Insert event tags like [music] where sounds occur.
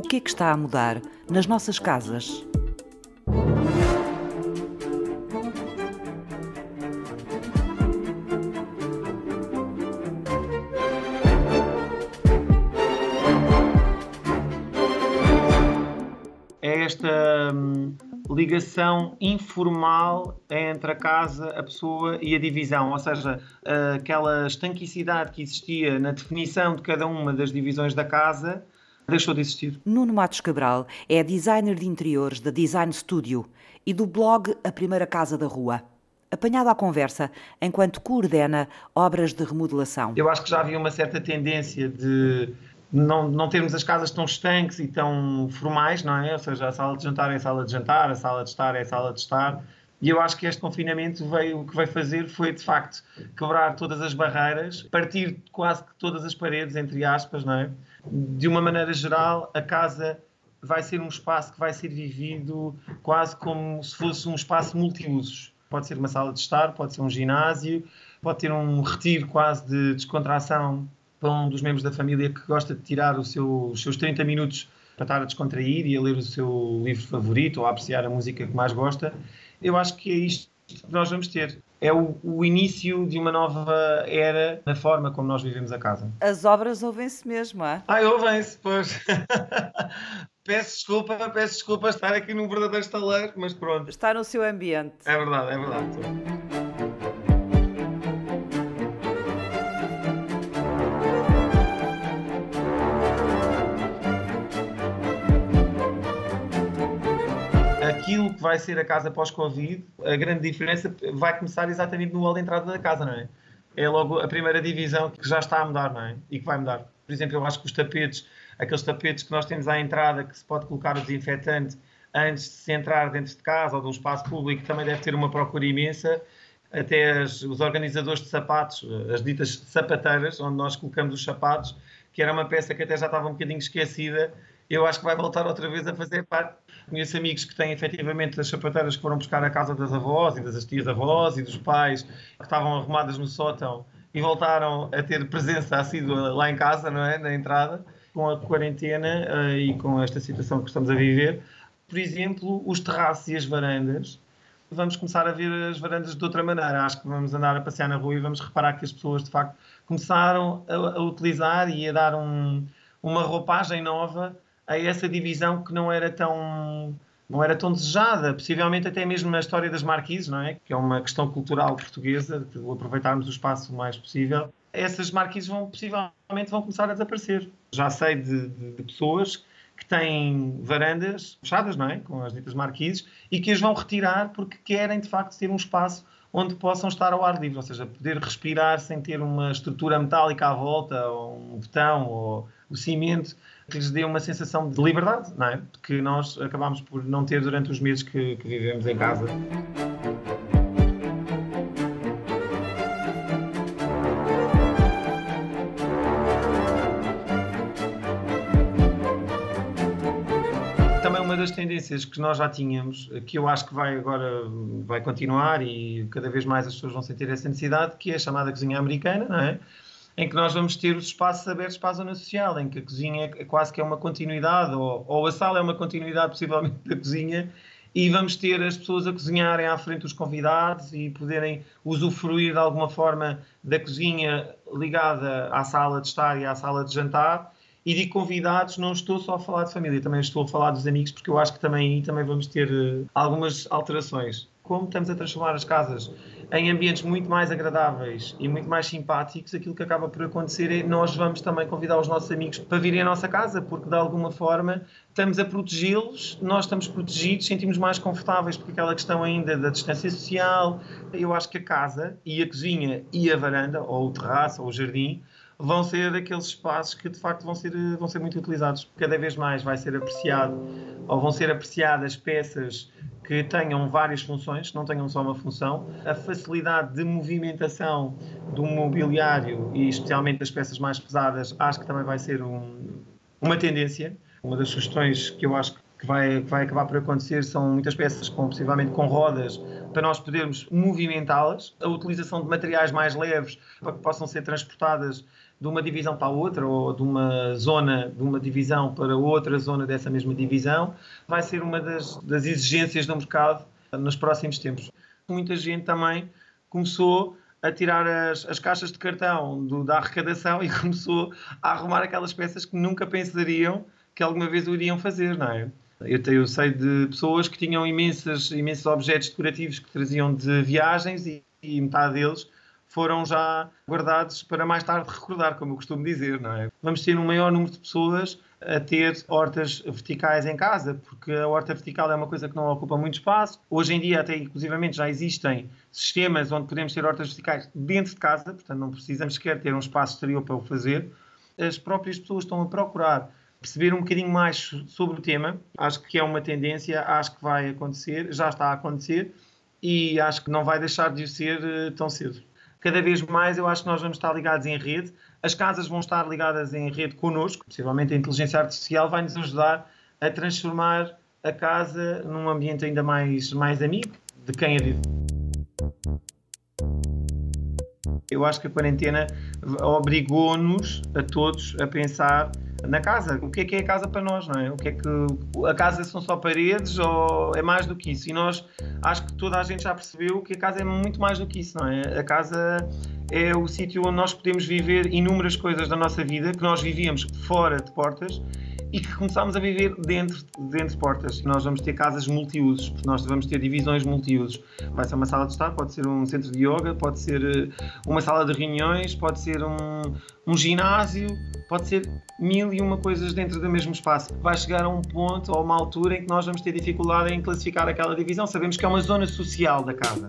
O que é que está a mudar nas nossas casas? É esta hum, ligação informal entre a casa, a pessoa e a divisão, ou seja, aquela estanquicidade que existia na definição de cada uma das divisões da casa deixou de existir. Nuno Matos Cabral é designer de interiores da Design Studio e do blog A Primeira Casa da Rua. Apanhado à conversa enquanto coordena obras de remodelação. Eu acho que já havia uma certa tendência de não, não termos as casas tão estanques e tão formais, não é? Ou seja, a sala de jantar é a sala de jantar, a sala de estar é a sala de estar. E eu acho que este confinamento veio, o que veio fazer foi, de facto, quebrar todas as barreiras, partir quase que todas as paredes, entre aspas, não é? De uma maneira geral, a casa vai ser um espaço que vai ser vivido quase como se fosse um espaço multiusos. Pode ser uma sala de estar, pode ser um ginásio, pode ter um retiro quase de descontração para um dos membros da família que gosta de tirar seu, os seus 30 minutos para estar a descontrair e a ler o seu livro favorito ou a apreciar a música que mais gosta. Eu acho que é isto que nós vamos ter. É o, o início de uma nova era na forma como nós vivemos a casa. As obras ouvem-se mesmo, é? Ah, ouvem-se, pois. [laughs] peço desculpa, peço desculpa estar aqui num verdadeiro estaleiro, mas pronto. Está no seu ambiente. É verdade, é verdade. Que vai ser a casa pós-Covid, a grande diferença vai começar exatamente no hall de entrada da casa, não é? É logo a primeira divisão que já está a mudar, não é? E que vai mudar. Por exemplo, eu acho que os tapetes, aqueles tapetes que nós temos à entrada, que se pode colocar o desinfetante antes de se entrar dentro de casa ou de um espaço público, também deve ter uma procura imensa. Até as, os organizadores de sapatos, as ditas sapateiras, onde nós colocamos os sapatos, que era uma peça que até já estava um bocadinho esquecida, eu acho que vai voltar outra vez a fazer parte. Conheço amigos que têm efetivamente as sapateiras que foram buscar a casa das avós e das tias-avós e dos pais que estavam arrumadas no sótão e voltaram a ter presença assídua lá em casa, não é? Na entrada, com a quarentena uh, e com esta situação que estamos a viver. Por exemplo, os terraços e as varandas. Vamos começar a ver as varandas de outra maneira. Acho que vamos andar a passear na rua e vamos reparar que as pessoas, de facto, começaram a utilizar e a dar um, uma roupagem nova a essa divisão que não era tão não era tão desejada, possivelmente até mesmo na história das marquises, não é? Que é uma questão cultural portuguesa, de aproveitarmos o espaço o mais possível. Essas marquises vão possivelmente vão começar a desaparecer. Já sei de, de, de pessoas que têm varandas fechadas, não é? Com as ditas marquises e que as vão retirar porque querem de facto ter um espaço onde possam estar ao ar livre, ou seja, poder respirar sem ter uma estrutura metálica à volta, ou um botão, ou o cimento que lhes dê uma sensação de liberdade, não é? Que nós acabamos por não ter durante os meses que, que vivemos em casa. Tendências que nós já tínhamos, que eu acho que vai agora vai continuar e cada vez mais as pessoas vão sentir essa necessidade, que é a chamada cozinha americana, não é? em que nós vamos ter os espaços abertos para a zona social, em que a cozinha é quase que é uma continuidade, ou, ou a sala é uma continuidade, possivelmente, da cozinha, e vamos ter as pessoas a cozinharem à frente dos convidados e poderem usufruir de alguma forma da cozinha ligada à sala de estar e à sala de jantar. E de convidados, não estou só a falar de família, também estou a falar dos amigos, porque eu acho que também também vamos ter uh, algumas alterações. Como estamos a transformar as casas em ambientes muito mais agradáveis e muito mais simpáticos, aquilo que acaba por acontecer é nós vamos também convidar os nossos amigos para virem à nossa casa, porque de alguma forma estamos a protegê-los, nós estamos protegidos, sentimos mais confortáveis, porque aquela questão ainda da distância social, eu acho que a casa e a cozinha e a varanda, ou o terraço, ou o jardim, vão ser aqueles espaços que de facto vão ser, vão ser muito utilizados. Cada vez mais vai ser apreciado, ou vão ser apreciadas peças que tenham várias funções, não tenham só uma função. A facilidade de movimentação do mobiliário e especialmente das peças mais pesadas, acho que também vai ser um, uma tendência. Uma das sugestões que eu acho que vai, que vai acabar por acontecer são muitas peças com possivelmente com rodas para nós podermos movimentá-las, a utilização de materiais mais leves para que possam ser transportadas de uma divisão para outra ou de uma zona de uma divisão para outra zona dessa mesma divisão, vai ser uma das, das exigências do mercado nos próximos tempos. Muita gente também começou a tirar as, as caixas de cartão do, da arrecadação [laughs] e começou a arrumar aquelas peças que nunca pensariam que alguma vez o iriam fazer, não é? Eu, eu sei de pessoas que tinham imensas, imensos objetos decorativos que traziam de viagens e, e metade deles foram já guardados para mais tarde recordar, como eu costumo dizer, não é? Vamos ter um maior número de pessoas a ter hortas verticais em casa, porque a horta vertical é uma coisa que não ocupa muito espaço. Hoje em dia, até inclusivamente, já existem sistemas onde podemos ter hortas verticais dentro de casa, portanto não precisamos sequer ter um espaço exterior para o fazer. As próprias pessoas estão a procurar perceber um bocadinho mais sobre o tema. Acho que é uma tendência, acho que vai acontecer, já está a acontecer e acho que não vai deixar de ser eh, tão cedo. Cada vez mais eu acho que nós vamos estar ligados em rede, as casas vão estar ligadas em rede connosco, possivelmente a inteligência artificial vai nos ajudar a transformar a casa num ambiente ainda mais, mais amigo de quem a vive. Eu acho que a quarentena obrigou-nos a todos a pensar na casa. O que é que é a casa para nós, não é? O que é que a casa são só paredes ou é mais do que isso? E nós acho que toda a gente já percebeu que a casa é muito mais do que isso, não é? A casa é o sítio onde nós podemos viver inúmeras coisas da nossa vida que nós vivíamos fora de portas e que começámos a viver dentro, dentro de portas. Nós vamos ter casas multiusos, nós vamos ter divisões multiusos. Vai ser uma sala de estar, pode ser um centro de yoga, pode ser eh, uma sala de reuniões, pode ser um, um ginásio, pode ser mil e uma coisas dentro do mesmo espaço. Vai chegar a um ponto ou uma altura em que nós vamos ter dificuldade em classificar aquela divisão. Sabemos que é uma zona social da casa.